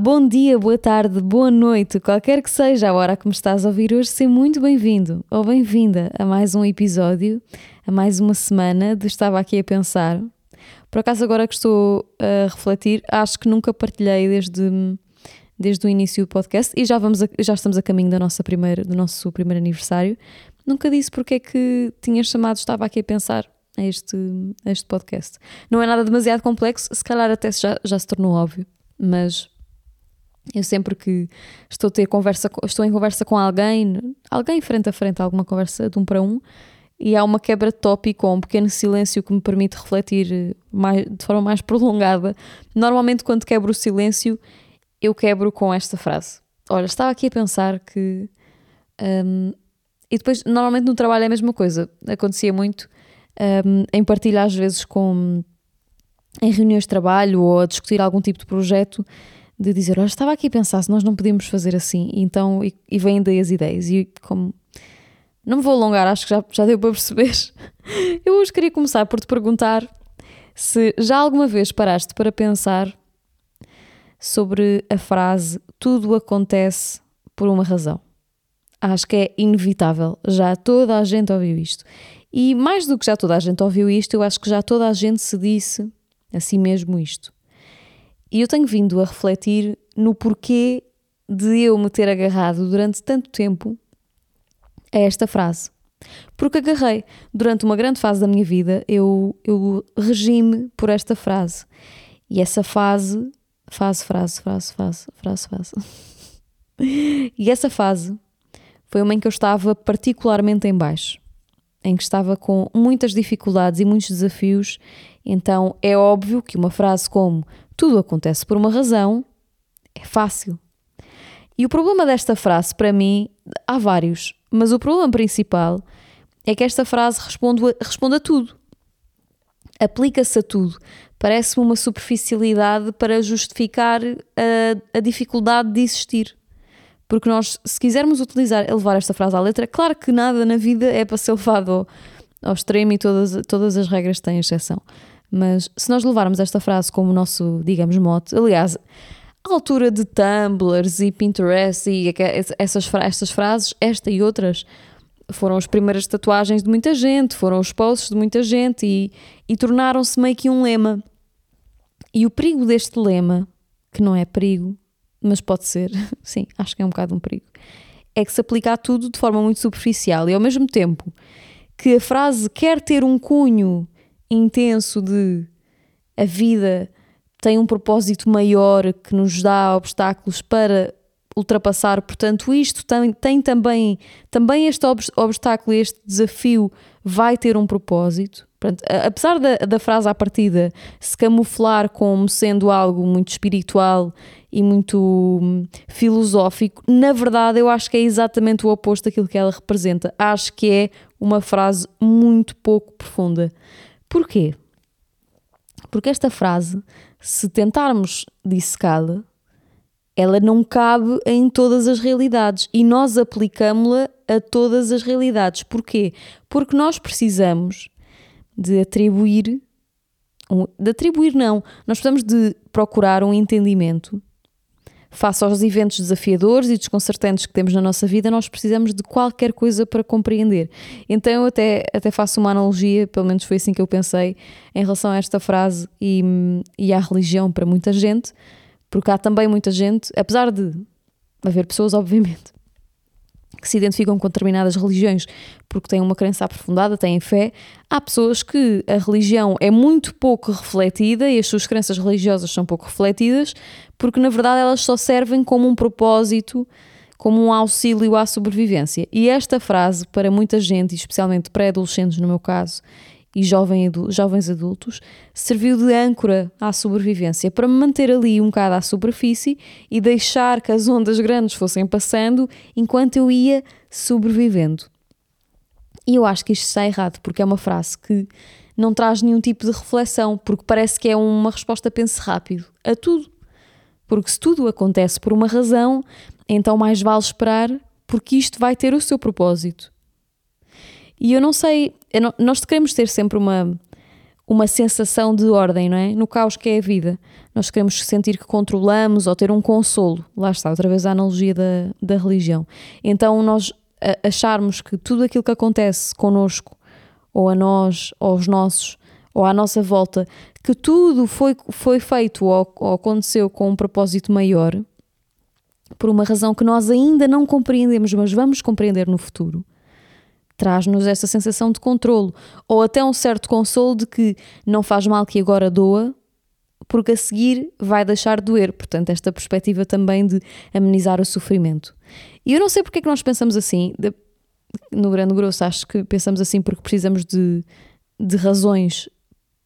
Bom dia, boa tarde, boa noite, qualquer que seja a hora que me estás a ouvir hoje, seja muito bem-vindo ou bem-vinda a mais um episódio, a mais uma semana de Estava Aqui a Pensar. Por acaso, agora que estou a refletir, acho que nunca partilhei desde, desde o início do podcast e já, vamos a, já estamos a caminho da nossa primeira, do nosso primeiro aniversário. Nunca disse porque é que tinhas chamado Estava Aqui a Pensar a este, a este podcast. Não é nada demasiado complexo, se calhar até já, já se tornou óbvio mas eu sempre que estou, a ter conversa, estou em conversa com alguém, alguém frente a frente, alguma conversa de um para um, e há uma quebra de tópico ou um pequeno silêncio que me permite refletir mais, de forma mais prolongada. Normalmente, quando quebro o silêncio, eu quebro com esta frase. Olha, estava aqui a pensar que. Um, e depois, normalmente no trabalho é a mesma coisa. Acontecia muito um, em partilha, às vezes, com em reuniões de trabalho ou a discutir algum tipo de projeto, de dizer, olha, estava aqui a pensar se nós não podíamos fazer assim, então, e, e vêm daí as ideias, e como não me vou alongar, acho que já, já deu para perceber. Eu hoje queria começar por te perguntar se já alguma vez paraste para pensar sobre a frase tudo acontece por uma razão. Acho que é inevitável, já toda a gente ouviu isto. E mais do que já toda a gente ouviu isto, eu acho que já toda a gente se disse assim mesmo isto. E eu tenho vindo a refletir no porquê de eu me ter agarrado durante tanto tempo a esta frase. Porque agarrei, durante uma grande fase da minha vida, eu, eu regime por esta frase. E essa fase, fase, frase, frase, frase, frase, frase. e essa fase foi uma em que eu estava particularmente em baixo, em que estava com muitas dificuldades e muitos desafios então é óbvio que uma frase como tudo acontece por uma razão é fácil. E o problema desta frase, para mim, há vários, mas o problema principal é que esta frase responde a, responde a tudo. Aplica-se a tudo. Parece-me uma superficialidade para justificar a, a dificuldade de existir. Porque nós, se quisermos utilizar, levar esta frase à letra, claro que nada na vida é para ser levado ao, ao extremo e todas, todas as regras têm exceção. Mas se nós levarmos esta frase como nosso, digamos, mote, aliás, a altura de Tumblrs e Pinterest e essas, essas frases, esta e outras, foram as primeiras tatuagens de muita gente, foram os posts de muita gente e, e tornaram-se meio que um lema. E o perigo deste lema, que não é perigo, mas pode ser, sim, acho que é um bocado um perigo, é que se aplica a tudo de forma muito superficial e ao mesmo tempo que a frase quer ter um cunho intenso de a vida tem um propósito maior que nos dá obstáculos para ultrapassar, portanto, isto tem, tem também, também este obstáculo, este desafio vai ter um propósito. Portanto, apesar da, da frase à partida se camuflar como sendo algo muito espiritual e muito hum, filosófico, na verdade eu acho que é exatamente o oposto daquilo que ela representa. Acho que é uma frase muito pouco profunda. Porquê? Porque esta frase, se tentarmos dissecá-la, ela não cabe em todas as realidades e nós aplicamos-la a todas as realidades. Porquê? Porque nós precisamos de atribuir, de atribuir não, nós precisamos de procurar um entendimento Face aos eventos desafiadores e desconcertantes que temos na nossa vida, nós precisamos de qualquer coisa para compreender. Então eu até, até faço uma analogia, pelo menos foi assim que eu pensei, em relação a esta frase e, e à religião para muita gente, porque há também muita gente, apesar de haver pessoas, obviamente, que se identificam com determinadas religiões porque têm uma crença aprofundada, têm fé. Há pessoas que a religião é muito pouco refletida e as suas crenças religiosas são pouco refletidas porque, na verdade, elas só servem como um propósito, como um auxílio à sobrevivência. E esta frase, para muita gente, especialmente pré-adolescentes no meu caso, e jovem, jovens adultos, serviu de âncora à sobrevivência, para me manter ali um bocado à superfície e deixar que as ondas grandes fossem passando enquanto eu ia sobrevivendo. E eu acho que isto está errado, porque é uma frase que não traz nenhum tipo de reflexão, porque parece que é uma resposta pense rápido a tudo. Porque se tudo acontece por uma razão, então mais vale esperar, porque isto vai ter o seu propósito. E eu não sei, eu não, nós queremos ter sempre uma, uma sensação de ordem, não é? No caos que é a vida. Nós queremos sentir que controlamos ou ter um consolo. Lá está, outra vez a analogia da, da religião. Então, nós acharmos que tudo aquilo que acontece connosco, ou a nós, ou aos nossos, ou à nossa volta, que tudo foi, foi feito ou, ou aconteceu com um propósito maior, por uma razão que nós ainda não compreendemos, mas vamos compreender no futuro traz-nos essa sensação de controlo ou até um certo consolo de que não faz mal que agora doa, porque a seguir vai deixar de doer. Portanto, esta perspectiva também de amenizar o sofrimento. E eu não sei porque é que nós pensamos assim, no grande grosso, acho que pensamos assim porque precisamos de, de razões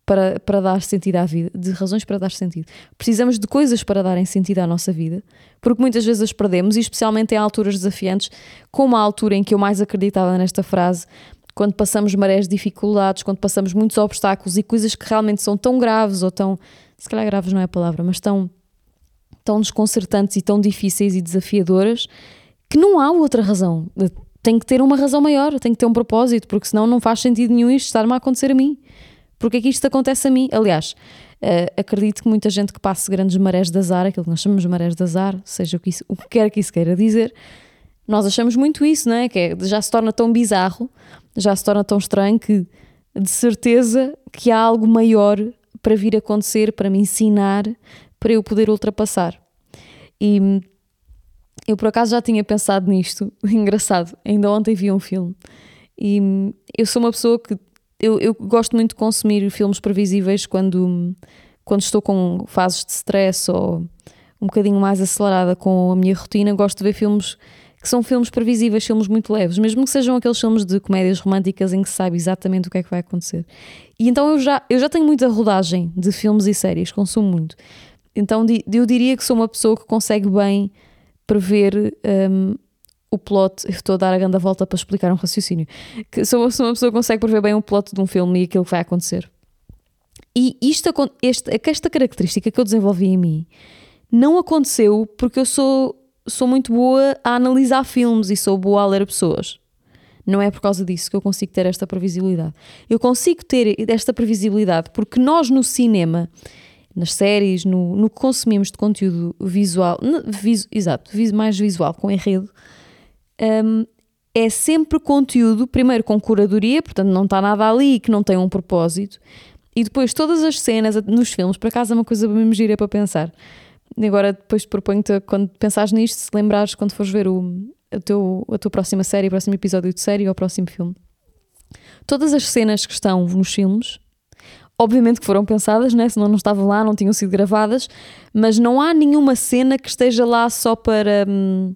para, para dar sentido à vida, de razões para dar sentido. Precisamos de coisas para darem sentido à nossa vida, porque muitas vezes as perdemos, e especialmente em alturas desafiantes, como a altura em que eu mais acreditava nesta frase, quando passamos marés de dificuldades, quando passamos muitos obstáculos e coisas que realmente são tão graves ou tão, se calhar graves não é a palavra, mas tão, tão desconcertantes e tão difíceis e desafiadoras, que não há outra razão. Tem que ter uma razão maior, tem que ter um propósito, porque senão não faz sentido nenhum isto estar-me a acontecer a mim. Porque é que isto acontece a mim? Aliás, uh, acredito que muita gente que passe grandes marés de azar, aquilo que nós chamamos de marés de azar, seja o que, isso, o que quer que isso queira dizer, nós achamos muito isso, não é? Que é, já se torna tão bizarro, já se torna tão estranho que de certeza que há algo maior para vir acontecer, para me ensinar, para eu poder ultrapassar. E eu por acaso já tinha pensado nisto, engraçado, ainda ontem vi um filme. E eu sou uma pessoa que eu, eu gosto muito de consumir filmes previsíveis quando, quando estou com fases de stress ou um bocadinho mais acelerada com a minha rotina. Gosto de ver filmes que são filmes previsíveis, filmes muito leves, mesmo que sejam aqueles filmes de comédias românticas em que se sabe exatamente o que é que vai acontecer. E então eu já, eu já tenho muita rodagem de filmes e séries, consumo muito. Então eu diria que sou uma pessoa que consegue bem prever um, o plot, estou a dar a grande volta para explicar um raciocínio, que sou, uma pessoa consegue prever bem o plot de um filme e aquilo que vai acontecer. E isto, este, esta característica que eu desenvolvi em mim não aconteceu porque eu sou, sou muito boa a analisar filmes e sou boa a ler pessoas. Não é por causa disso que eu consigo ter esta previsibilidade. Eu consigo ter esta previsibilidade porque nós no cinema, nas séries, no, no que consumimos de conteúdo visual, vis, exato, mais visual, com enredo, um, é sempre conteúdo, primeiro com curadoria, portanto não está nada ali que não tem um propósito, e depois todas as cenas nos filmes, por acaso é uma coisa bem gira para pensar. E agora depois proponho-te, quando pensares nisto, se lembrares quando fores ver o, a, teu, a tua próxima série, o próximo episódio de série ou o próximo filme. Todas as cenas que estão nos filmes, obviamente que foram pensadas, né? senão não estavam lá, não tinham sido gravadas, mas não há nenhuma cena que esteja lá só para... Hum,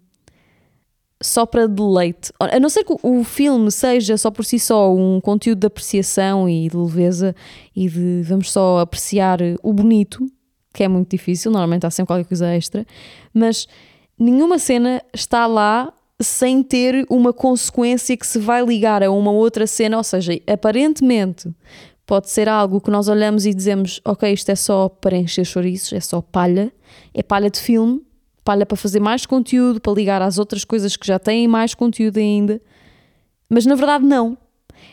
só para deleite. A não ser que o filme seja só por si só um conteúdo de apreciação e de leveza e de vamos só apreciar o bonito, que é muito difícil, normalmente há sempre qualquer coisa extra, mas nenhuma cena está lá sem ter uma consequência que se vai ligar a uma outra cena, ou seja, aparentemente pode ser algo que nós olhamos e dizemos, ok, isto é só para encher chouriços, é só palha, é palha de filme, palha para fazer mais conteúdo, para ligar às outras coisas que já têm mais conteúdo ainda. Mas na verdade, não.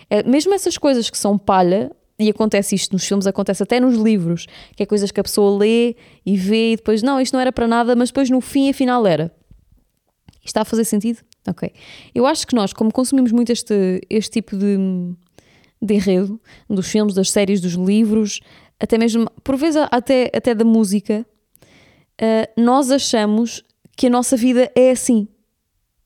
É, mesmo essas coisas que são palha, e acontece isto nos filmes, acontece até nos livros, que é coisas que a pessoa lê e vê e depois, não, isto não era para nada, mas depois no fim, afinal, era. Está a fazer sentido? Ok. Eu acho que nós, como consumimos muito este, este tipo de, de enredo, dos filmes, das séries, dos livros, até mesmo, por vezes, até, até da música, uh, nós achamos que a nossa vida é assim.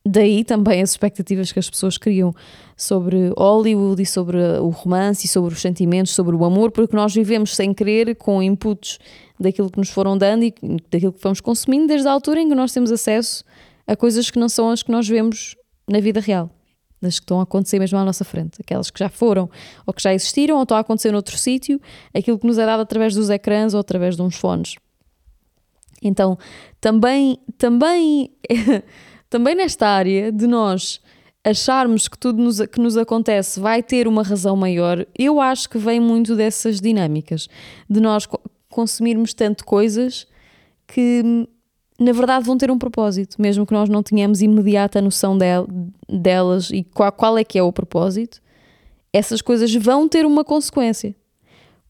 Daí também as expectativas que as pessoas criam sobre Hollywood e sobre o romance e sobre os sentimentos, sobre o amor, porque nós vivemos sem querer com inputs daquilo que nos foram dando e daquilo que fomos consumindo desde a altura em que nós temos acesso a coisas que não são as que nós vemos na vida real, as que estão a acontecer mesmo à nossa frente, aquelas que já foram ou que já existiram ou estão a acontecer noutro sítio, aquilo que nos é dado através dos ecrãs ou através de uns fones. Então, também, também, também nesta área de nós acharmos que tudo nos, que nos acontece vai ter uma razão maior, eu acho que vem muito dessas dinâmicas, de nós consumirmos tanto coisas que na verdade vão ter um propósito, mesmo que nós não tenhamos imediata noção del, delas e qual, qual é que é o propósito, essas coisas vão ter uma consequência.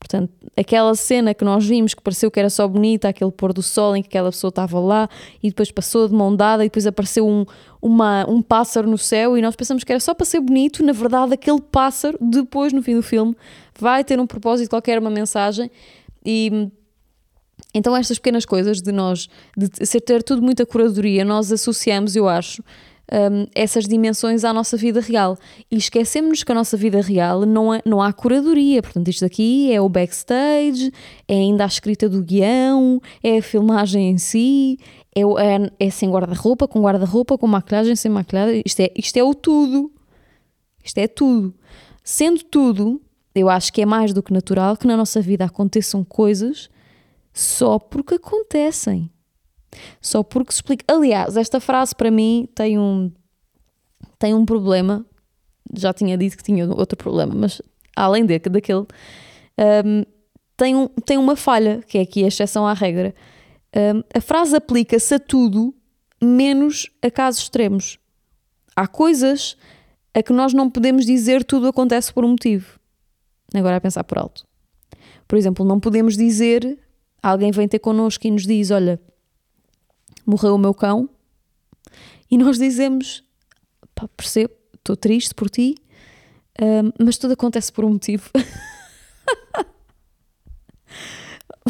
Portanto, aquela cena que nós vimos que pareceu que era só bonita, aquele pôr do sol em que aquela pessoa estava lá e depois passou de mão dada e depois apareceu um, uma, um pássaro no céu e nós pensamos que era só para ser bonito, na verdade, aquele pássaro, depois no fim do filme, vai ter um propósito qualquer, uma mensagem e. Então, estas pequenas coisas de nós, de ser ter tudo muita curadoria, nós associamos, eu acho, um, essas dimensões à nossa vida real. E esquecemos que a nossa vida real não, é, não há curadoria. Portanto, isto aqui é o backstage, é ainda a escrita do guião, é a filmagem em si, é, é, é sem guarda-roupa, com guarda-roupa, com maquilhagem, sem maquilhagem. Isto é, isto é o tudo. Isto é tudo. Sendo tudo, eu acho que é mais do que natural que na nossa vida aconteçam coisas só porque acontecem. Só porque se explica. Aliás, esta frase para mim tem um, tem um problema. Já tinha dito que tinha outro problema, mas além de, daquele, um, tem, um, tem uma falha, que é aqui a exceção à regra. Um, a frase aplica-se a tudo, menos a casos extremos. Há coisas a que nós não podemos dizer tudo acontece por um motivo. Agora a pensar por alto. Por exemplo, não podemos dizer, alguém vem ter connosco e nos diz: Olha, morreu o meu cão, e nós dizemos: pá, percebo, estou triste por ti, mas tudo acontece por um motivo.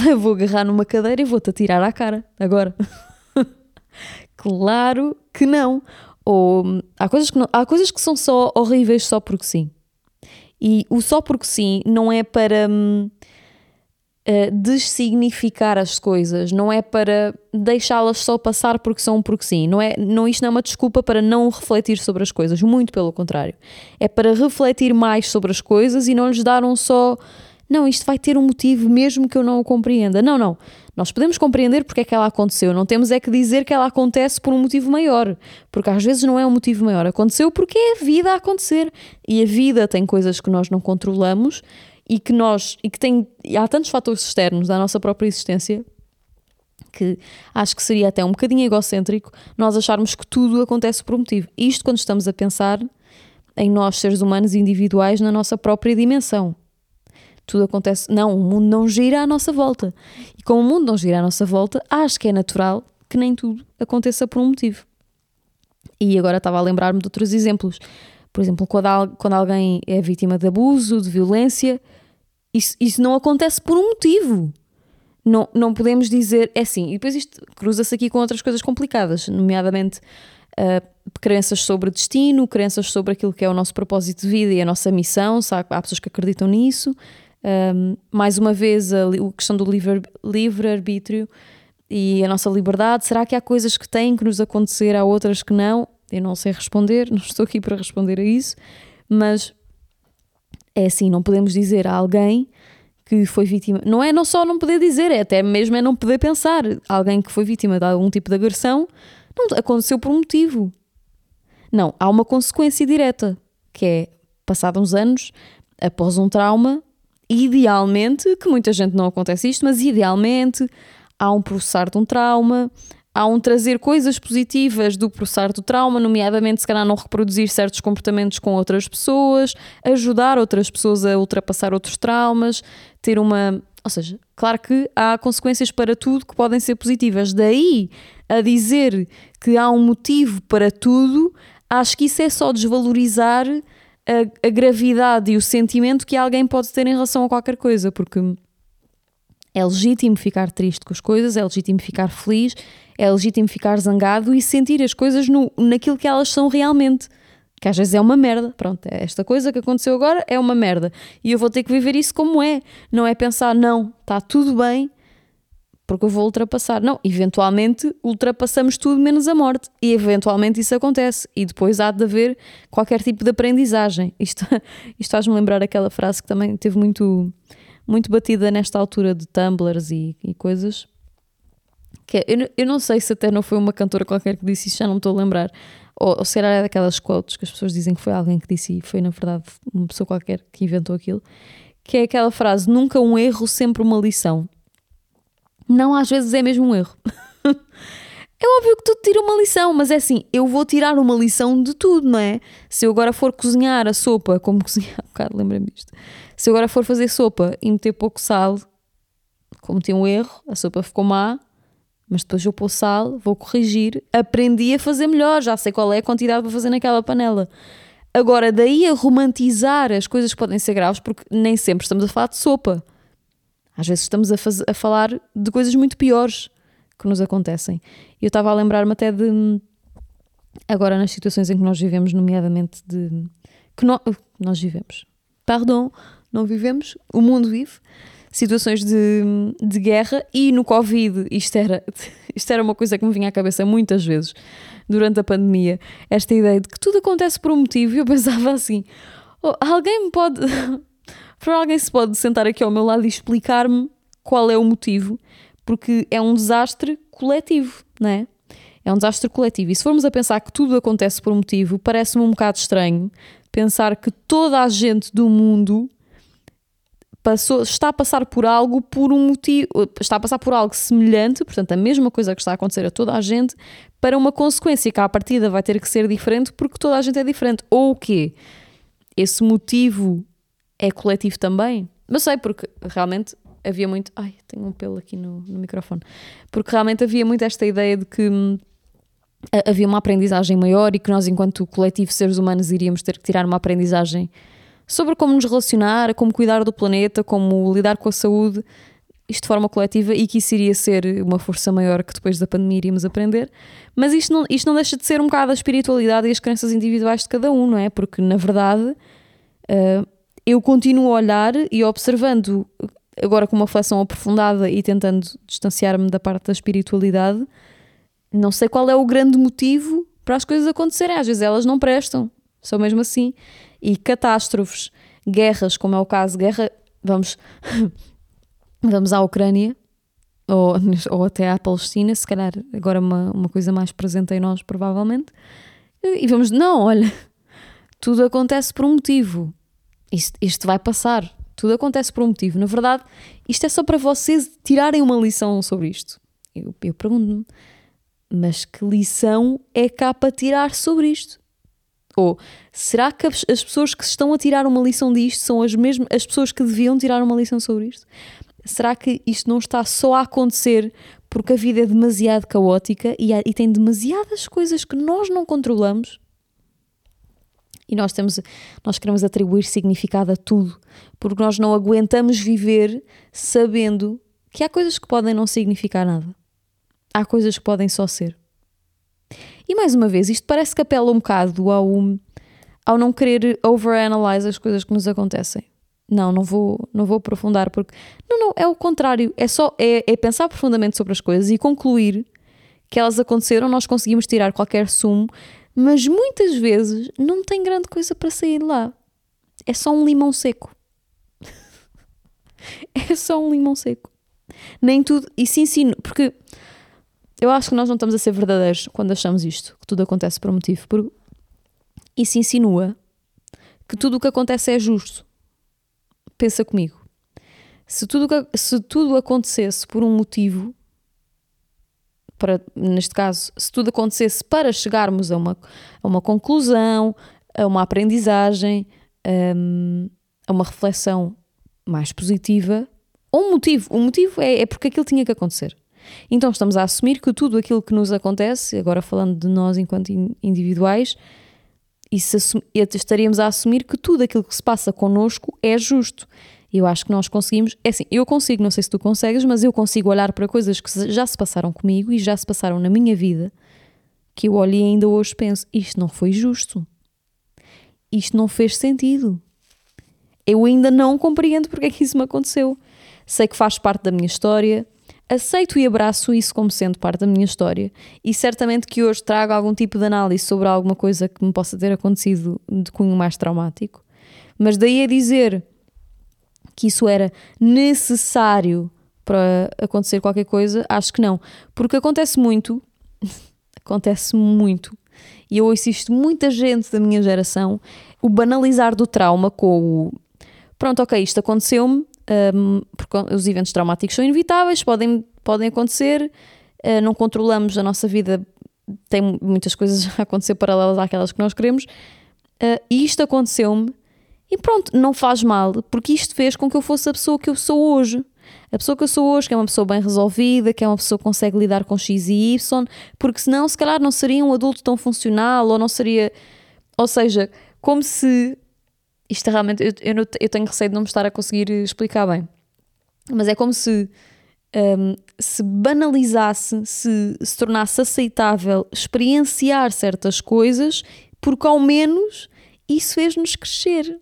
Eu vou agarrar numa cadeira e vou-te atirar à cara agora. claro que não. Ou há coisas que, não, há coisas que são só horríveis só porque sim. E o só porque sim não é para. Hum, uh, dessignificar as coisas, não é para deixá-las só passar porque são porque sim, não é, não isto não é uma desculpa para não refletir sobre as coisas, muito pelo contrário. É para refletir mais sobre as coisas e não lhes dar um só não, isto vai ter um motivo mesmo que eu não o compreenda. Não, não. Nós podemos compreender porque é que ela aconteceu, não temos é que dizer que ela acontece por um motivo maior, porque às vezes não é um motivo maior. Aconteceu porque é a vida a acontecer. E a vida tem coisas que nós não controlamos e que nós e que tem há tantos fatores externos da nossa própria existência que acho que seria até um bocadinho egocêntrico nós acharmos que tudo acontece por um motivo. Isto quando estamos a pensar em nós, seres humanos individuais, na nossa própria dimensão. Tudo acontece. Não, o mundo não gira à nossa volta. E como o mundo não gira à nossa volta, acho que é natural que nem tudo aconteça por um motivo. E agora estava a lembrar-me de outros exemplos. Por exemplo, quando alguém é vítima de abuso, de violência, isso, isso não acontece por um motivo. Não, não podemos dizer. É assim, e depois isto cruza-se aqui com outras coisas complicadas, nomeadamente uh, crenças sobre destino, crenças sobre aquilo que é o nosso propósito de vida e a nossa missão. Sabe? Há pessoas que acreditam nisso. Um, ah, mais uma vez, a, a questão do livre-arbítrio e a nossa liberdade. Será que há coisas que têm que nos acontecer, há outras que não? Eu não sei responder, não estou aqui para responder a isso, mas é assim, não podemos dizer a alguém que foi vítima. Não é não só não poder dizer, é até mesmo é não poder pensar. Alguém que foi vítima de algum tipo de agressão não aconteceu por um motivo. Não, há uma consequência direta, que é, passados uns anos, após um trauma, idealmente, que muita gente não acontece isto, mas idealmente há um processar de um trauma, há um trazer coisas positivas do processar do trauma, nomeadamente se calhar não reproduzir certos comportamentos com outras pessoas, ajudar outras pessoas a ultrapassar outros traumas, ter uma. Ou seja, claro que há consequências para tudo que podem ser positivas. Daí a dizer que há um motivo para tudo, acho que isso é só desvalorizar a, a gravidade e o sentimento que alguém pode ter em relação a qualquer coisa, porque é legítimo ficar triste com as coisas, é legítimo ficar feliz, é legítimo ficar zangado e sentir as coisas no, naquilo que elas são realmente. Que às vezes é uma merda. Pronto, é esta coisa que aconteceu agora é uma merda. E eu vou ter que viver isso como é. Não é pensar, não, está tudo bem, porque eu vou ultrapassar. Não, eventualmente ultrapassamos tudo menos a morte. E eventualmente isso acontece. E depois há de haver qualquer tipo de aprendizagem. Isto, isto faz-me lembrar aquela frase que também teve muito, muito batida nesta altura de tumblers e, e coisas que é, eu, eu não sei se até não foi uma cantora qualquer que disse isso, já não estou a lembrar. Ou, ou será é daquelas quotes que as pessoas dizem que foi alguém que disse e foi na verdade uma pessoa qualquer que inventou aquilo. Que é aquela frase: nunca um erro, sempre uma lição. Não, às vezes é mesmo um erro. É óbvio que tudo tira uma lição, mas é assim, eu vou tirar uma lição de tudo, não é? Se eu agora for cozinhar a sopa, como cozinhar, um bocado lembrei-me disto. Se eu agora for fazer sopa e meter pouco sal, cometi um erro, a sopa ficou má, mas depois eu pôr sal, vou corrigir, aprendi a fazer melhor, já sei qual é a quantidade para fazer naquela panela. Agora, daí a romantizar as coisas que podem ser graves, porque nem sempre estamos a falar de sopa. Às vezes estamos a, a falar de coisas muito piores que nos acontecem. Eu estava a lembrar-me até de. Agora, nas situações em que nós vivemos, nomeadamente de. que no, nós vivemos. Pardon, não vivemos, o mundo vive. Situações de, de guerra e no Covid, isto era, isto era uma coisa que me vinha à cabeça muitas vezes durante a pandemia. Esta ideia de que tudo acontece por um motivo, e eu pensava assim: oh, alguém me pode. Para alguém se pode sentar aqui ao meu lado e explicar-me qual é o motivo, porque é um desastre coletivo, não é? É um desastre coletivo. E se formos a pensar que tudo acontece por um motivo, parece-me um bocado estranho pensar que toda a gente do mundo passou, está a passar por algo por um motivo, está a passar por algo semelhante, portanto, a mesma coisa que está a acontecer a toda a gente, para uma consequência que à partida vai ter que ser diferente porque toda a gente é diferente. Ou o quê? Esse motivo é coletivo também. Mas sei, porque realmente havia muito. Ai, tenho um pelo aqui no, no microfone. Porque realmente havia muito esta ideia de que hum, havia uma aprendizagem maior e que nós, enquanto coletivo seres humanos, iríamos ter que tirar uma aprendizagem sobre como nos relacionar, como cuidar do planeta, como lidar com a saúde, isto de forma coletiva, e que isso iria ser uma força maior que depois da pandemia iríamos aprender. Mas isto não, isto não deixa de ser um bocado a espiritualidade e as crenças individuais de cada um, não é? Porque, na verdade, uh, eu continuo a olhar e observando, agora com uma reflexão aprofundada e tentando distanciar-me da parte da espiritualidade, não sei qual é o grande motivo para as coisas acontecerem. Às vezes elas não prestam, são mesmo assim. E catástrofes, guerras, como é o caso, guerra, vamos, vamos à Ucrânia, ou, ou até à Palestina, se calhar agora uma, uma coisa mais presente em nós, provavelmente, e vamos, não, olha, tudo acontece por um motivo isto, isto vai passar. Tudo acontece por um motivo. Na verdade, isto é só para vocês tirarem uma lição sobre isto. Eu, eu pergunto-me, mas que lição é cá para tirar sobre isto? Ou será que as, as pessoas que estão a tirar uma lição disto são as mesmas as pessoas que deviam tirar uma lição sobre isto? Será que isto não está só a acontecer porque a vida é demasiado caótica e, há, e tem demasiadas coisas que nós não controlamos e nós temos nós queremos atribuir significado a tudo, porque nós não aguentamos viver sabendo que há coisas que podem não significar nada. Há coisas que podem só ser. E mais uma vez, isto parece que apela um bocado ao, ao não querer overanalyze as coisas que nos acontecem. Não, não vou, não vou aprofundar porque não, não, é o contrário, é só é, é pensar profundamente sobre as coisas e concluir que elas aconteceram, nós conseguimos tirar qualquer sumo mas muitas vezes não tem grande coisa para sair de lá. É só um limão seco. é só um limão seco. Nem tudo. E se ensino. Porque eu acho que nós não estamos a ser verdadeiros quando achamos isto, que tudo acontece por um motivo. Porque isso insinua que tudo o que acontece é justo. Pensa comigo. Se tudo, se tudo acontecesse por um motivo, para, neste caso, se tudo acontecesse para chegarmos a uma, a uma conclusão, a uma aprendizagem, um, a uma reflexão mais positiva, um motivo. O motivo é, é porque aquilo tinha que acontecer. Então estamos a assumir que tudo aquilo que nos acontece, agora falando de nós enquanto individuais, estaríamos a assumir que tudo aquilo que se passa connosco é justo. Eu acho que nós conseguimos. É assim, eu consigo, não sei se tu consegues, mas eu consigo olhar para coisas que já se passaram comigo e já se passaram na minha vida, que eu olho e ainda hoje penso: isto não foi justo. Isto não fez sentido. Eu ainda não compreendo porque é que isso me aconteceu. Sei que faz parte da minha história, aceito e abraço isso como sendo parte da minha história e certamente que hoje trago algum tipo de análise sobre alguma coisa que me possa ter acontecido de cunho mais traumático. Mas daí a dizer que isso era necessário para acontecer qualquer coisa, acho que não. Porque acontece muito, acontece muito, e eu ouço isto muita gente da minha geração, o banalizar do trauma com o pronto, ok, isto aconteceu-me, um, porque os eventos traumáticos são inevitáveis, podem, podem acontecer, uh, não controlamos a nossa vida, tem muitas coisas a acontecer paralelas àquelas que nós queremos, uh, e isto aconteceu-me, e pronto, não faz mal, porque isto fez com que eu fosse a pessoa que eu sou hoje. A pessoa que eu sou hoje, que é uma pessoa bem resolvida, que é uma pessoa que consegue lidar com X e Y, porque senão, se calhar, não seria um adulto tão funcional, ou não seria. Ou seja, como se. Isto realmente. Eu, eu, eu tenho receio de não me estar a conseguir explicar bem. Mas é como se. Um, se banalizasse, se, se tornasse aceitável experienciar certas coisas, porque ao menos isso fez-nos crescer.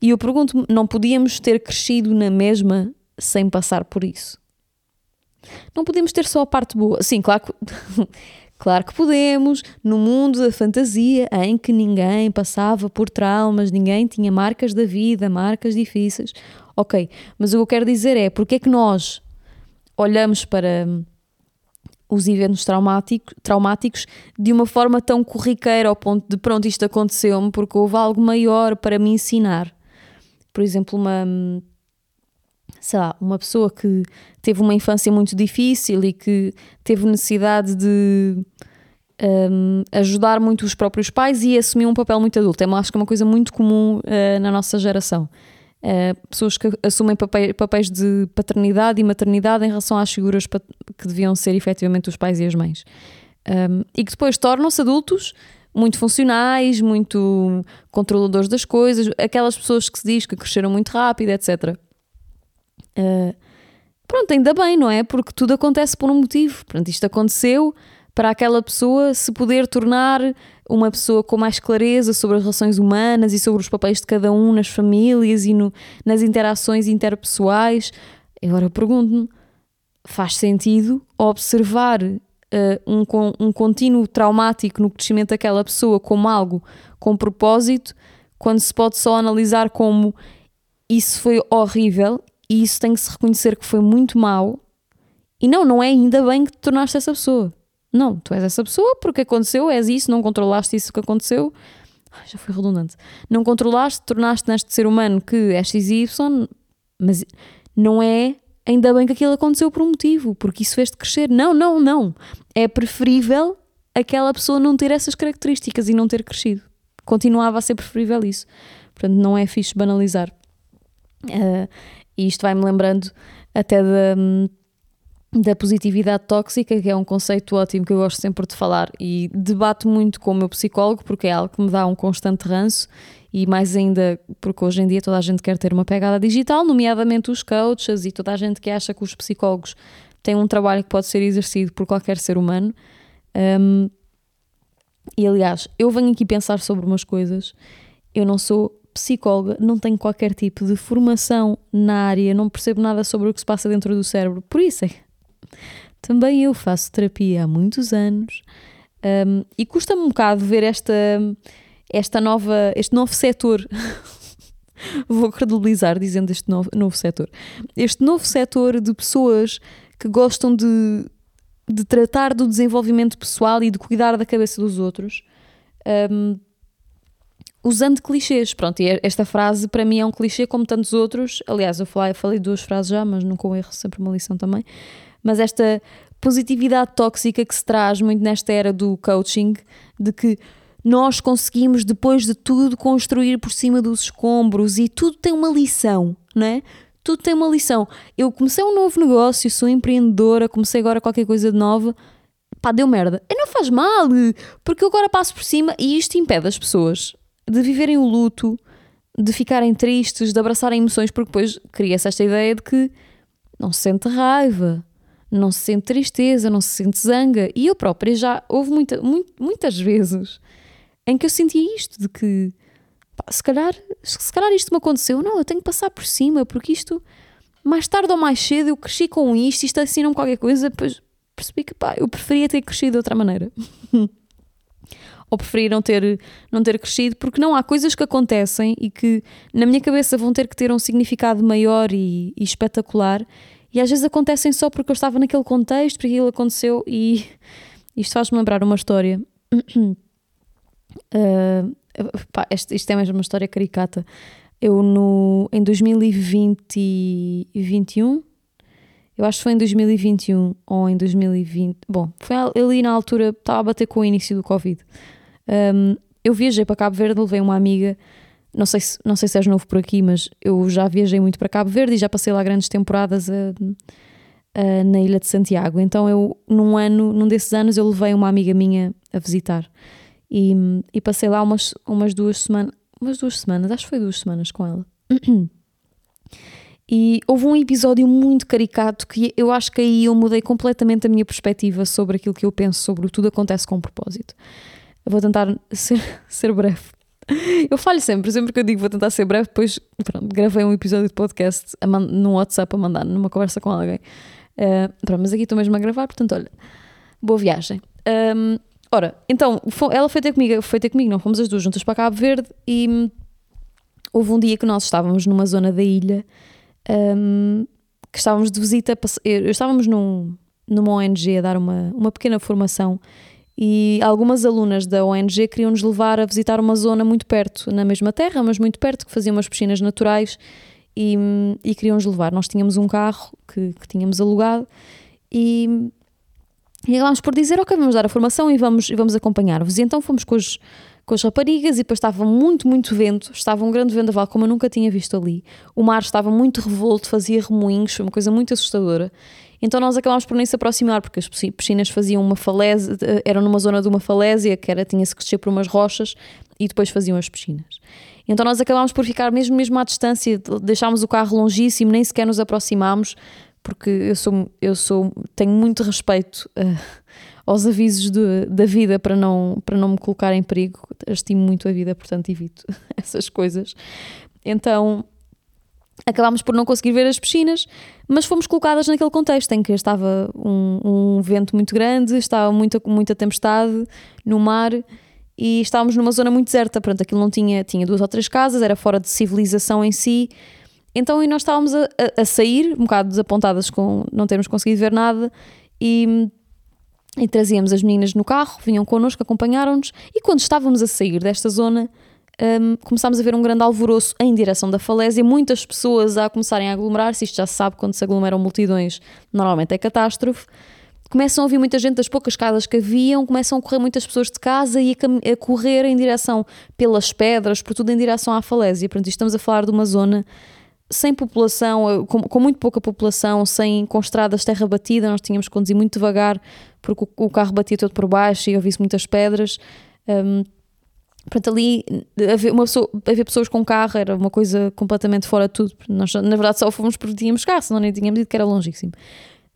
E eu pergunto não podíamos ter crescido na mesma sem passar por isso? Não podemos ter só a parte boa. Sim, claro que, claro que podemos. No mundo da fantasia, em que ninguém passava por traumas, ninguém tinha marcas da vida, marcas difíceis. Ok, mas o que eu quero dizer é porque é que nós olhamos para os eventos traumáticos, traumáticos de uma forma tão corriqueira ao ponto de pronto, isto aconteceu-me porque houve algo maior para me ensinar por exemplo, uma sei lá, uma pessoa que teve uma infância muito difícil e que teve necessidade de um, ajudar muito os próprios pais e assumiu um papel muito adulto. É, acho que é uma coisa muito comum uh, na nossa geração. Uh, pessoas que assumem papéis, de paternidade e maternidade em relação às figuras que deviam ser efetivamente os pais e as mães. Um, e que depois tornam-se adultos muito funcionais, muito controladores das coisas, aquelas pessoas que se diz que cresceram muito rápido, etc. Uh, pronto, ainda bem, não é? Porque tudo acontece por um motivo. Pronto, isto aconteceu para aquela pessoa se poder tornar uma pessoa com mais clareza sobre as relações humanas e sobre os papéis de cada um nas famílias e no, nas interações interpessoais. Agora pergunto-me: faz sentido observar uh, um, um contínuo traumático no crescimento daquela pessoa como algo com propósito, quando se pode só analisar como isso foi horrível e isso tem que se reconhecer que foi muito mau. E não, não é ainda bem que te tornaste essa pessoa. Não, tu és essa pessoa porque aconteceu, és isso, não controlaste isso que aconteceu. Ai, já foi redundante. Não controlaste, tornaste neste ser humano que é XY, mas não é ainda bem que aquilo aconteceu por um motivo, porque isso fez-te crescer. Não, não, não. É preferível aquela pessoa não ter essas características e não ter crescido. Continuava a ser preferível isso. Portanto, não é fixe banalizar. Uh, e isto vai-me lembrando até da, da positividade tóxica, que é um conceito ótimo que eu gosto sempre de falar e debato muito com o meu psicólogo, porque é algo que me dá um constante ranço e mais ainda porque hoje em dia toda a gente quer ter uma pegada digital, nomeadamente os coaches e toda a gente que acha que os psicólogos têm um trabalho que pode ser exercido por qualquer ser humano. Um, e aliás, eu venho aqui pensar sobre umas coisas. Eu não sou psicóloga, não tenho qualquer tipo de formação na área, não percebo nada sobre o que se passa dentro do cérebro. Por isso é. Também eu faço terapia há muitos anos um, e custa-me um bocado ver esta esta nova, este novo setor. Vou credibilizar dizendo este novo, novo setor. Este novo setor de pessoas que gostam de, de tratar do desenvolvimento pessoal e de cuidar da cabeça dos outros. Um, usando clichês. Pronto, e esta frase para mim é um clichê como tantos outros. Aliás, eu falei, eu falei duas frases já, mas nunca erro, sempre uma lição também. Mas esta positividade tóxica que se traz muito nesta era do coaching, de que nós conseguimos, depois de tudo, construir por cima dos escombros e tudo tem uma lição, não é? Tudo tem uma lição. Eu comecei um novo negócio, sou empreendedora, comecei agora qualquer coisa de nova, pá, deu merda. E não faz mal, porque eu agora passo por cima e isto impede as pessoas de viverem o luto, de ficarem tristes, de abraçarem emoções, porque depois cria-se esta ideia de que não se sente raiva, não se sente tristeza, não se sente zanga. E eu própria já houve muita, muito, muitas vezes em que eu sentia isto, de que pá, se, calhar, se calhar isto me aconteceu, não, eu tenho que passar por cima, porque isto, mais tarde ou mais cedo, eu cresci com isto, isto ensinou-me qualquer coisa, depois percebi que pá, eu preferia ter crescido de outra maneira. ou preferir não ter, não ter crescido, porque não há coisas que acontecem e que na minha cabeça vão ter que ter um significado maior e, e espetacular, e às vezes acontecem só porque eu estava naquele contexto, porque aquilo aconteceu, e isto faz-me lembrar uma história Uh, pá, isto, isto é mesmo uma história caricata. Eu no, em 2020 e 2021 Eu acho que foi em 2021 ou em 2020. Bom, foi ali na altura, estava a bater com o início do Covid. Um, eu viajei para Cabo Verde, levei uma amiga. Não sei, se, não sei se és novo por aqui, mas eu já viajei muito para Cabo Verde e já passei lá grandes temporadas a, a, na Ilha de Santiago. Então, eu, num ano, num desses anos, eu levei uma amiga minha a visitar e, e passei lá umas, umas duas semanas. Umas duas semanas, acho que foi duas semanas com ela. E houve um episódio muito caricato que eu acho que aí eu mudei completamente a minha perspectiva sobre aquilo que eu penso sobre o tudo acontece com um propósito. Eu vou tentar ser, ser breve. Eu falho sempre, sempre que eu digo vou tentar ser breve, depois pronto, gravei um episódio de podcast no WhatsApp a mandar, numa conversa com alguém. Uh, pronto, mas aqui estou mesmo a gravar, portanto, olha, boa viagem. Um, ora, então, ela foi ter comigo, foi ter comigo, não fomos as duas juntas para Cabo Verde e houve um dia que nós estávamos numa zona da ilha um, que estávamos de visita, estávamos num, numa ONG a dar uma, uma pequena formação e algumas alunas da ONG queriam nos levar a visitar uma zona muito perto, na mesma terra, mas muito perto, que fazia umas piscinas naturais e, e queriam nos levar. Nós tínhamos um carro que, que tínhamos alugado e, e acabámos por dizer: Ok, vamos dar a formação e vamos, e vamos acompanhar-vos. E então fomos com os, com as raparigas e depois estava muito, muito vento, estava um grande vendaval como eu nunca tinha visto ali. O mar estava muito revolto, fazia remoinhos, uma coisa muito assustadora. Então nós acabámos por nem se aproximar, porque as piscinas faziam uma falésia, eram numa zona de uma falésia, que era, tinha-se que descer por umas rochas e depois faziam as piscinas. Então nós acabámos por ficar mesmo, mesmo à distância, deixámos o carro longíssimo, nem sequer nos aproximámos, porque eu sou, eu sou, tenho muito respeito uh, aos avisos de, da vida para não, para não me colocar em perigo. Estimo muito a vida, portanto evito essas coisas. Então acabámos por não conseguir ver as piscinas, mas fomos colocadas naquele contexto em que estava um, um vento muito grande, estava muita, muita tempestade no mar e estávamos numa zona muito deserta. Pronto, aquilo não tinha, tinha duas ou três casas, era fora de civilização em si. Então e nós estávamos a, a, a sair, um bocado desapontadas com não termos conseguido ver nada e e trazíamos as meninas no carro, vinham connosco, acompanharam-nos, e quando estávamos a sair desta zona, um, começámos a ver um grande alvoroço em direção da falésia, muitas pessoas a começarem a aglomerar-se, isto já se sabe, quando se aglomeram multidões, normalmente é catástrofe. Começam a ouvir muita gente das poucas casas que haviam, começam a correr muitas pessoas de casa e a, a correr em direção pelas pedras, por tudo em direção à falésia. Portanto, estamos a falar de uma zona sem população, com, com, muito pouca população, sem, com estradas terra batida, nós tínhamos que conduzir muito devagar porque o, o carro batia todo por baixo e ouvia-se muitas pedras. Um, Portanto, ali haver, uma pessoa, pessoas com carro era uma coisa completamente fora de tudo. Nós, na verdade, só fomos porque tínhamos carro, senão nem tínhamos dito que era longíssimo.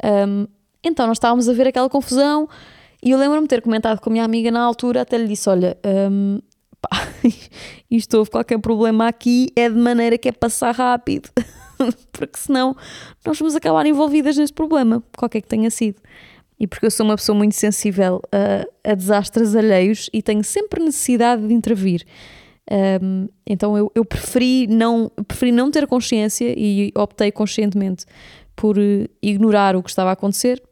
Um, então, nós estávamos a ver aquela confusão e eu lembro-me ter comentado com a minha amiga na altura, até lhe disse: Olha, um, pá, isto houve qualquer problema aqui, é de maneira que é passar rápido, porque senão nós vamos acabar envolvidas nesse problema, qualquer que tenha sido e porque eu sou uma pessoa muito sensível a, a desastres alheios e tenho sempre necessidade de intervir. Um, então eu, eu preferi, não, preferi não ter consciência e optei conscientemente por eh, ignorar o que estava a acontecer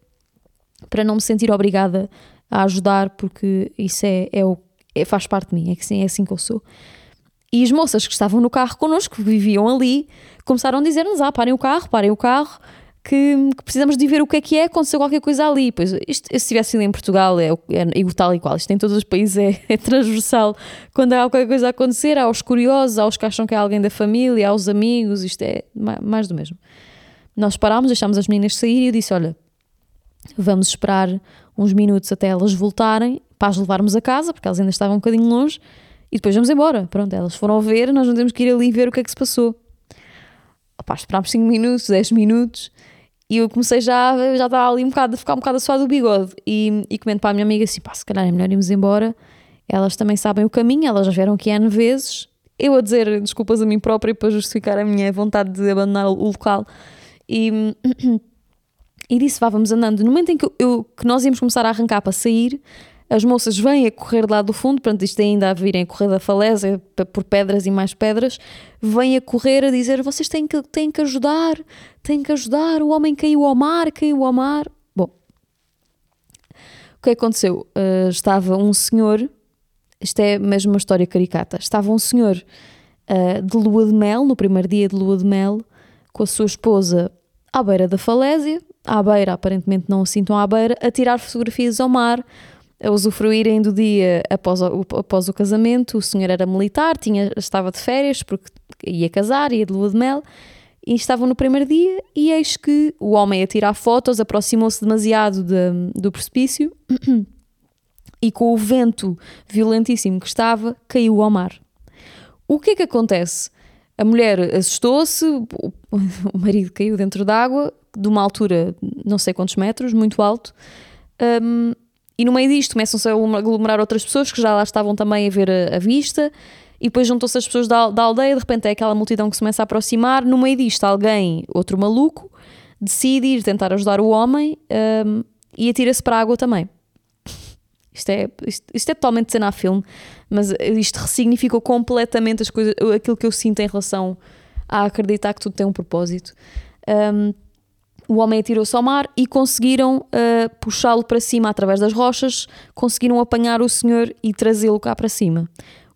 para não me sentir obrigada a ajudar, porque isso é, é o, é, faz parte de mim, é, assim, é assim que eu sou. E as moças que estavam no carro connosco, que viviam ali, começaram a dizer-nos: Ah, parem o carro, parem o carro que, que, precisamos de ver o que é que é, aconteceu qualquer coisa ali. Pois, isto, se estivesse sido em Portugal, é, é igual e qual. Isto em todos os países é, é, transversal. Quando há qualquer coisa a acontecer, há aos curiosos, há os que acham que é alguém da família, há os amigos, isto é mais do mesmo. Nós parámos, deixámos as meninas sair e eu disse: Olha, vamos esperar uns minutos até elas voltarem para as levarmos a casa, porque elas ainda estavam um bocadinho longe, e depois vamos embora. Pronto, elas foram ver, nós não temos que ir ali ver o que é que se passou. Opá, esperámos 5 minutos, 10 minutos e eu comecei já, já estava ali um bocado, a ficar um bocado a suar do bigode. E, e comento para a minha amiga assim: pá, se calhar é melhor irmos embora. Elas também sabem o caminho, elas já vieram aqui N vezes. Eu a dizer desculpas a mim própria para justificar a minha vontade de abandonar o local. E, e disse: vá, vamos andando. No momento em que, eu, que nós íamos começar a arrancar para sair, as moças vêm a correr lá do fundo, portanto, isto ainda a virem a correr da falésia por pedras e mais pedras, vêm a correr a dizer: vocês têm que, têm que ajudar, têm que ajudar, o homem caiu ao mar, caiu ao mar. Bom, o que aconteceu? Uh, estava um senhor, isto é mesmo uma história caricata, estava um senhor uh, de lua de mel, no primeiro dia de lua de mel, com a sua esposa à beira da falésia, à beira, aparentemente não assim tão à beira, a tirar fotografias ao mar, a usufruírem do dia após o, após o casamento. O senhor era militar, tinha, estava de férias porque ia casar, ia de lua de mel, e estavam no primeiro dia. E eis que o homem a tirar fotos aproximou-se demasiado de, do precipício e, com o vento violentíssimo que estava, caiu ao mar. O que é que acontece? A mulher assustou-se, o marido caiu dentro d'água, de uma altura não sei quantos metros, muito alto. Um, e no meio disto começam-se a aglomerar outras pessoas que já lá estavam também a ver a, a vista, e depois juntam-se as pessoas da, da, aldeia, de repente é aquela multidão que se começa a aproximar. No meio disto, alguém, outro maluco, decide ir tentar ajudar o homem um, e atira-se para a água também. Isto é, isto, isto é totalmente cena a filme, mas isto ressignificou completamente as coisas, aquilo que eu sinto em relação a acreditar que tudo tem um propósito. Um, o homem atirou-se ao mar e conseguiram uh, puxá-lo para cima através das rochas, conseguiram apanhar o senhor e trazê-lo cá para cima.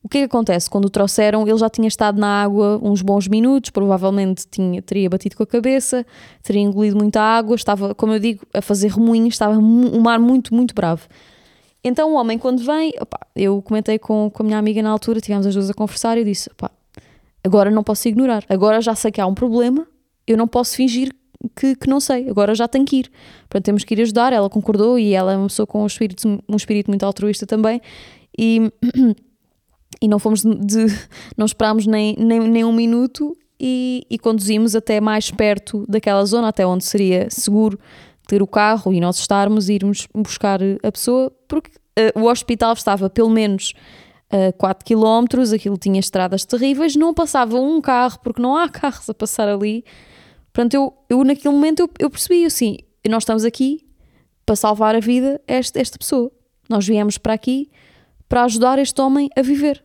O que é que acontece? Quando o trouxeram, ele já tinha estado na água uns bons minutos, provavelmente tinha, teria batido com a cabeça, teria engolido muita água, estava, como eu digo, a fazer remoinhos, estava um mar muito, muito bravo. Então o homem, quando vem, opa, eu comentei com, com a minha amiga na altura, tivemos as duas a conversar e eu disse: opa, agora não posso ignorar, agora já sei que há um problema, eu não posso fingir que, que, não sei, agora já tenho que ir. Portanto, temos que ir ajudar. Ela concordou e ela é uma pessoa com um espírito, um espírito muito altruísta também. E, e não fomos de, não esperámos nem, nem, nem um minuto e, e, conduzimos até mais perto daquela zona, até onde seria seguro ter o carro e nós estarmos e irmos buscar a pessoa, porque uh, o hospital estava pelo menos a 4 km, aquilo tinha estradas terríveis, não passava um carro, porque não há carros a passar ali Portanto, eu, eu naquele momento eu, eu percebi assim, nós estamos aqui para salvar a vida esta, esta pessoa. Nós viemos para aqui para ajudar este homem a viver.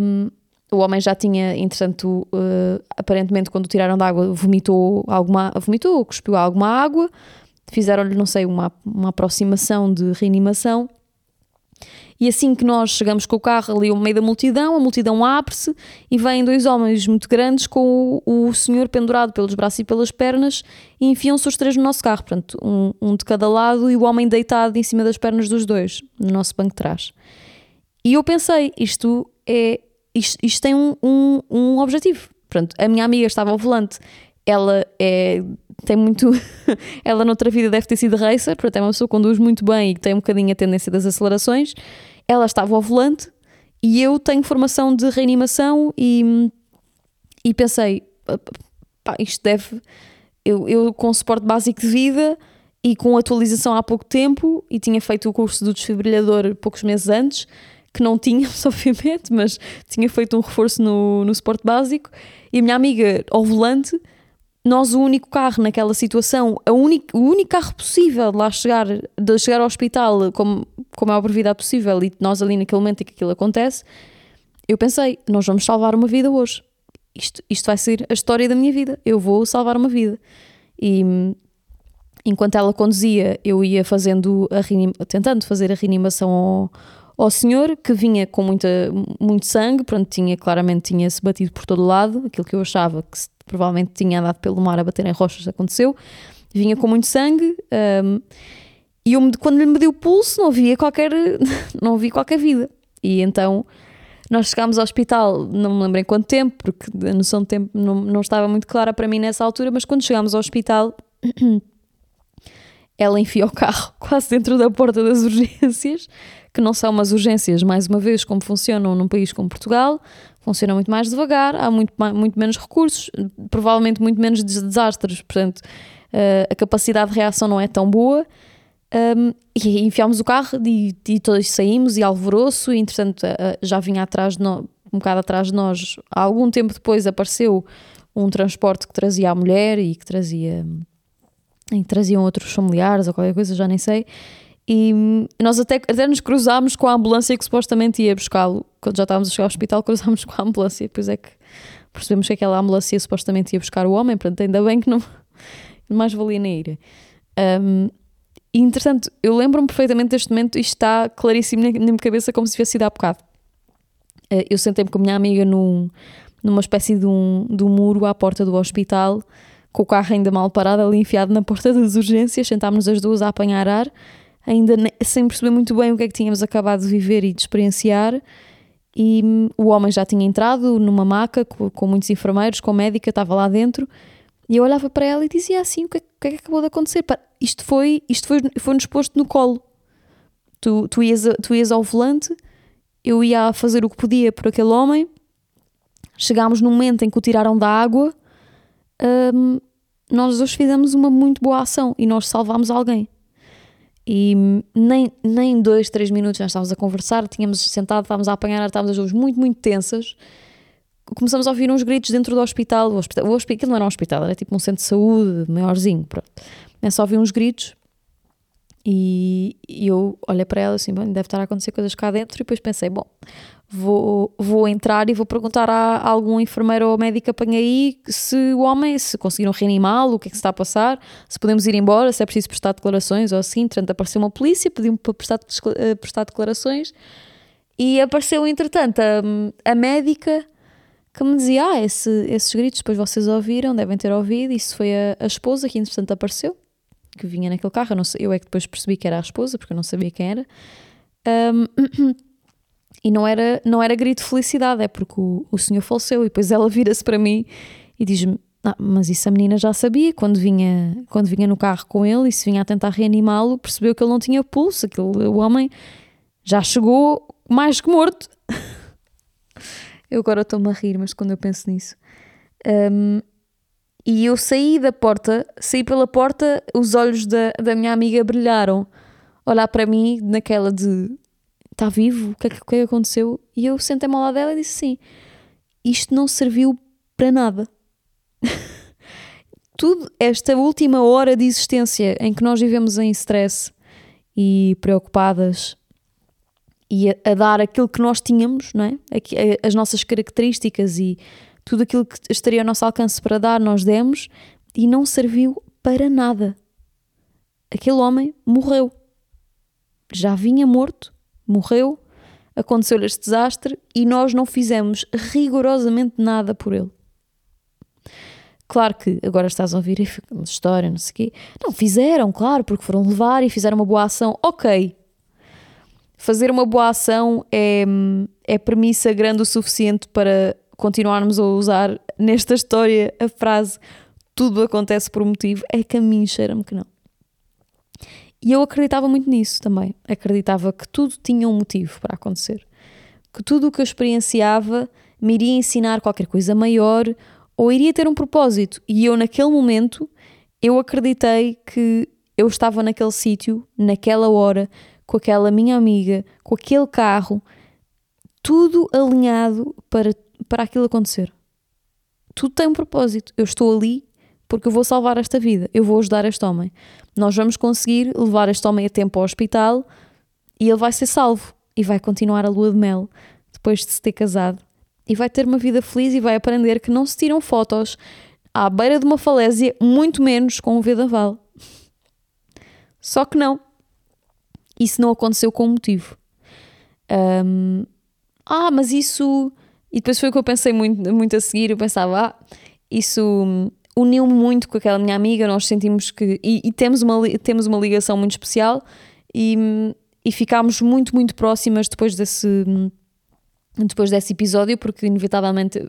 Um, o homem já tinha, entretanto, uh, aparentemente, quando o tiraram da água, vomitou alguma, vomitou, cuspiu alguma água, fizeram-lhe, não sei, uma, uma aproximação de reanimação e assim que nós chegamos com o carro ali ao meio da multidão, a multidão abre-se e vêm dois homens muito grandes com o, o senhor pendurado pelos braços e pelas pernas e enfiam-se os três no nosso carro. Portanto, um, um, de cada lado e o homem deitado em cima das pernas dos dois, no nosso banco de trás. E eu pensei, isto é. Isto, isto tem um, um, um objetivo. Portanto, a minha amiga estava ao volante, ela é tem muito. ela noutra vida deve ter sido racer, portanto é uma pessoa que conduz muito bem e que tem um bocadinho a tendência das acelerações. Ela estava ao volante e eu tenho formação de reanimação e, e pensei, pá, isto deve. Eu, eu com suporte básico de vida e com atualização há pouco tempo e tinha feito o curso do desfibrilhador poucos meses antes, que não tínhamos, obviamente, mas tinha feito um reforço no, no suporte básico e a minha amiga ao volante nós o único carro naquela situação, a único, o único carro possível de lá chegar, de chegar ao hospital como, como é a brevidade possível e nós ali naquele momento em que aquilo acontece, eu pensei, nós vamos salvar uma vida hoje. Isto, isto vai ser a história da minha vida. Eu vou salvar uma vida. E enquanto ela conduzia, eu ia fazendo a tentando fazer a reanimação ao, ao senhor que vinha com muita, muito sangue, pronto, tinha claramente tinha-se batido por todo lado, aquilo que eu achava que se, provavelmente tinha andado pelo mar a bater em rochas aconteceu, vinha com muito sangue um, e eu, quando lhe mediu o pulso não havia qualquer, não havia qualquer vida. E então nós chegámos ao hospital, não me lembro em quanto tempo, porque a noção de tempo não, não estava muito clara para mim nessa altura, mas quando chegámos ao hospital ela enfia o carro quase dentro da porta das urgências, que não são umas urgências, mais uma vez, como funcionam num país como Portugal, funcionam muito mais devagar, há muito, muito menos recursos, provavelmente muito menos desastres, portanto, uh, a capacidade de reação não é tão boa. Um, e enfiámos o carro e, e, todos saímos e alvoroço, e entretanto já vinha atrás de nós, um bocado atrás de nós. Há algum tempo depois apareceu um transporte que trazia a mulher e que trazia e traziam outros familiares ou qualquer coisa, já nem sei. E nós até, até nos cruzámos com a ambulância que supostamente ia buscá-lo. Quando já estávamos a chegar ao hospital, cruzámos com a ambulância. Depois é que percebemos que aquela ambulância supostamente ia buscar o homem. Portanto, ainda bem que não mais valia nem ir. Um, e entretanto, eu lembro-me perfeitamente deste momento, isto está claríssimo na minha cabeça, como se tivesse sido há bocado. Uh, eu sentei-me com a minha amiga num, numa espécie de um, de um muro à porta do hospital com o carro ainda mal parado ali enfiado na porta das urgências, sentámos as duas a apanhar ar, ainda sem perceber muito bem o que é que tínhamos acabado de viver e de experienciar. E hum, o homem já tinha entrado numa maca com, com muitos enfermeiros, com médica, estava lá dentro. E eu olhava para ela e dizia assim: o que é, o que, é que acabou de acontecer? Isto foi, isto foi, foi-nos posto no colo. Tu, tu, ias, tu ias ao volante, eu ia fazer o que podia por aquele homem. Chegámos no momento em que o tiraram da água. Um, nós hoje fizemos uma muito boa ação e nós salvámos alguém. E nem, nem dois, três minutos já estávamos a conversar, tínhamos sentado, estávamos a apanhar, estávamos as duas muito, muito tensas. Começamos a ouvir uns gritos dentro do hospital. O hospital, o hospital aquilo não era um hospital, era tipo um centro de saúde maiorzinho. Pronto. Começa a ouvir uns gritos e, e eu olhei para ela assim, deve estar a acontecer coisas cá dentro. E depois pensei, bom, vou, vou entrar e vou perguntar a, algum enfermeiro ou médico apanha aí se o homem, se conseguiram reanimá-lo, o que é que se está a passar, se podemos ir embora, se é preciso prestar declarações ou assim. Entretanto, apareceu uma polícia, pediu-me para prestar, eh, prestar declarações e apareceu, entretanto, a, a médica que me dizia: Ah, esse, esses gritos depois vocês ouviram, devem ter ouvido. Isso foi a, a esposa que, entretanto, apareceu, que vinha naquele carro. Eu, não, eu é que depois percebi que era a esposa, porque eu não sabia quem era. Um, E não era, não era grito de felicidade, é porque o, o senhor faleceu. E depois ela vira-se para mim e diz-me: ah, Mas isso a menina já sabia quando vinha, quando vinha no carro com ele e se vinha a tentar reanimá-lo, percebeu que ele não tinha pulso. Aquele, o homem já chegou mais que morto. eu agora estou-me a rir, mas quando eu penso nisso. Um, e eu saí da porta, saí pela porta, os olhos da, da minha amiga brilharam. Olhar para mim naquela de está vivo? O que é que, é que aconteceu? E eu sentei-me ao lado dela e disse assim: Isto não serviu para nada. Tudo, esta última hora de existência em que nós vivemos em stress e preocupadas e a, a dar aquilo que nós tínhamos, não é? as nossas características e tudo aquilo que estaria ao nosso alcance para dar, nós demos e não serviu para nada. Aquele homem morreu. Já vinha morto morreu, aconteceu-lhe este desastre e nós não fizemos rigorosamente nada por ele. Claro que agora estás a ouvir uma história, não sei o quê. Não, fizeram, claro, porque foram levar e fizeram uma boa ação. Ok. Fazer uma boa ação é, é premissa grande o suficiente para continuarmos a usar nesta história a frase tudo acontece por um motivo. É que a mim cheira-me que não. E eu acreditava muito nisso também. Acreditava que tudo tinha um motivo para acontecer. Que tudo o que eu experienciava me iria ensinar qualquer coisa maior ou iria ter um propósito. E eu, naquele momento, eu acreditei que eu estava naquele sítio, naquela hora, com aquela minha amiga, com aquele carro, tudo alinhado para, para aquilo acontecer. Tudo tem um propósito. Eu estou ali porque eu vou salvar esta vida, eu vou ajudar este homem. Nós vamos conseguir levar este homem a tempo ao hospital e ele vai ser salvo e vai continuar a lua de mel depois de se ter casado e vai ter uma vida feliz e vai aprender que não se tiram fotos à beira de uma falésia, muito menos com um vendaval. Só que não. Isso não aconteceu com motivo. Um, ah, mas isso. E depois foi o que eu pensei muito, muito a seguir. Eu pensava, ah, isso uniu-me muito com aquela minha amiga, nós sentimos que. E, e, temos, uma, temos uma ligação muito especial e, e ficámos muito, muito próximas depois desse, depois desse episódio, porque inevitavelmente.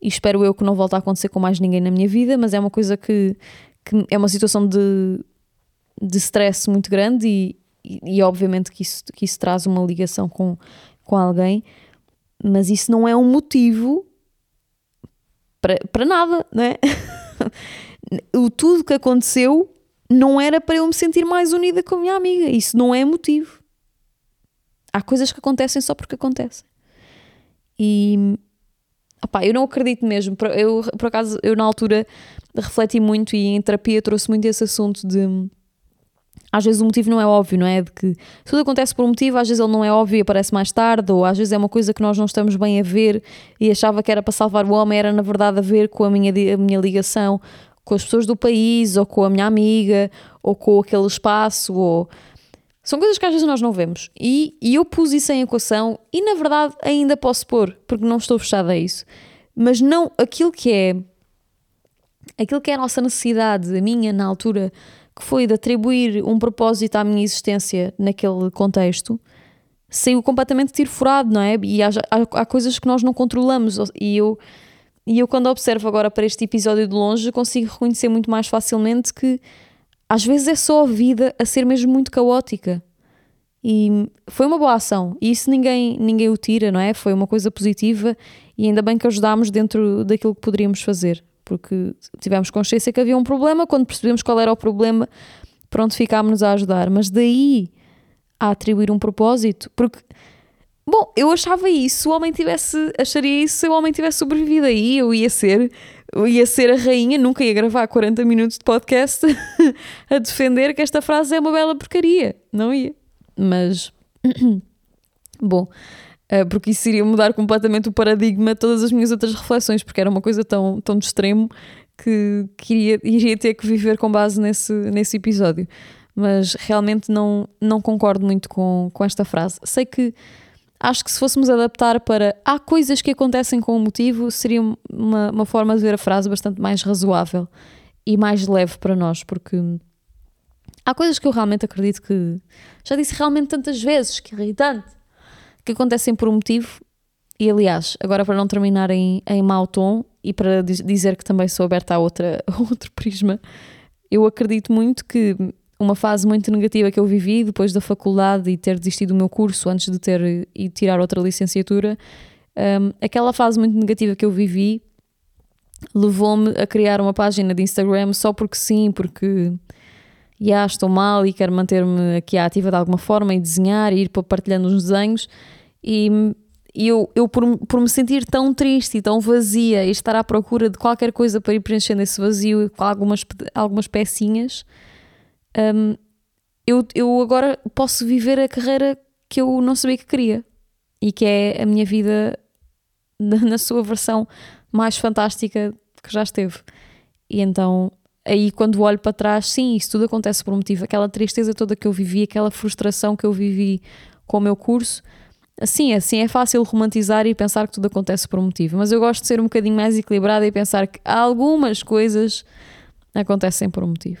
E espero eu que não volte a acontecer com mais ninguém na minha vida, mas é uma coisa que, que é uma situação de, de stress muito grande e, e, e, obviamente que isso, que isso traz uma ligação com, com alguém, mas isso não é um motivo para, nada, não é? o tudo que aconteceu não era para eu me sentir mais unida com a minha amiga. Isso não é motivo. Há coisas que acontecem só porque acontecem. E opá, eu não acredito mesmo. Eu, por acaso, eu na altura refleti muito e em terapia trouxe muito esse assunto de às vezes o motivo não é óbvio, não é? De que tudo acontece por um motivo, às vezes ele não é óbvio e aparece mais tarde, ou às vezes é uma coisa que nós não estamos bem a ver e achava que era para salvar o homem, era na verdade a ver com a minha, a minha ligação com as pessoas do país, ou com a minha amiga, ou com aquele espaço, ou. São coisas que às vezes nós não vemos. E, e eu pus isso em equação e na verdade ainda posso pôr, porque não estou fechada a isso. Mas não aquilo que é aquilo que é a nossa necessidade, a minha na altura, que foi de atribuir um propósito à minha existência naquele contexto, saiu completamente tiro furado, não é? E há, há, há, coisas que nós não controlamos. E eu, e eu, quando observo agora para este episódio de longe, consigo reconhecer muito mais facilmente que às vezes é só a vida a ser mesmo muito caótica. E foi uma boa ação. E isso ninguém, ninguém o tira, não é? Foi uma coisa positiva e ainda bem que ajudámos dentro daquilo que poderíamos fazer. Porque tivemos consciência que havia um problema, quando percebemos qual era o problema, pronto, ficámos a ajudar. Mas daí a atribuir um propósito, porque Bom, eu achava isso, se o homem tivesse, acharia isso se o homem tivesse sobrevivido aí, eu ia ser, eu ia ser a rainha, nunca ia gravar 40 minutos de podcast a defender que esta frase é uma bela porcaria, não ia. Mas, bom, porque isso iria mudar completamente o paradigma de todas as minhas outras reflexões, porque era uma coisa tão, tão de extremo que, que iria, iria ter que viver com base nesse, nesse episódio. Mas realmente não, não concordo muito com, com esta frase. Sei que acho que se fôssemos adaptar para há coisas que acontecem com o motivo, seria uma, uma forma de ver a frase bastante mais razoável e mais leve para nós, porque há coisas que eu realmente acredito que já disse realmente tantas vezes, que irritante, que acontecem por um motivo. E aliás, agora para não terminar em, em mau tom e para dizer que também sou aberta a, outra, a outro prisma, eu acredito muito que uma fase muito negativa que eu vivi depois da faculdade e ter desistido do meu curso antes de ter e tirar outra licenciatura, um, aquela fase muito negativa que eu vivi levou-me a criar uma página de Instagram só porque sim, porque já estou mal e quero manter-me aqui ativa de alguma forma e desenhar e ir partilhando os desenhos e, e eu, eu por, por me sentir tão triste e tão vazia e estar à procura de qualquer coisa para ir preenchendo esse vazio com algumas, algumas pecinhas um, eu, eu agora posso viver a carreira que eu não sabia que queria e que é a minha vida na sua versão mais fantástica que já esteve. E então, aí quando olho para trás, sim, isso tudo acontece por um motivo. Aquela tristeza toda que eu vivi, aquela frustração que eu vivi com o meu curso, assim, assim é fácil romantizar e pensar que tudo acontece por um motivo. Mas eu gosto de ser um bocadinho mais equilibrada e pensar que algumas coisas acontecem por um motivo.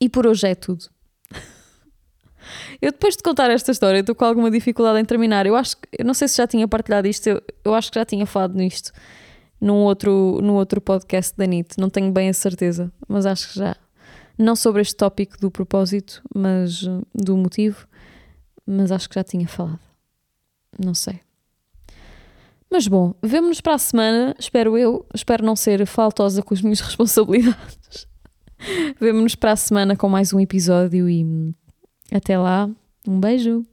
E por hoje é tudo. Eu depois de contar esta história estou com alguma dificuldade em terminar. Eu acho que, eu não sei se já tinha partilhado isto, eu, eu acho que já tinha falado nisto num outro, num outro podcast da NIT, não tenho bem a certeza, mas acho que já. Não sobre este tópico do propósito, mas uh, do motivo, mas acho que já tinha falado. Não sei. Mas bom, vemo-nos para a semana, espero eu. Espero não ser faltosa com as minhas responsabilidades. Vemo-nos para a semana com mais um episódio e até lá, um beijo.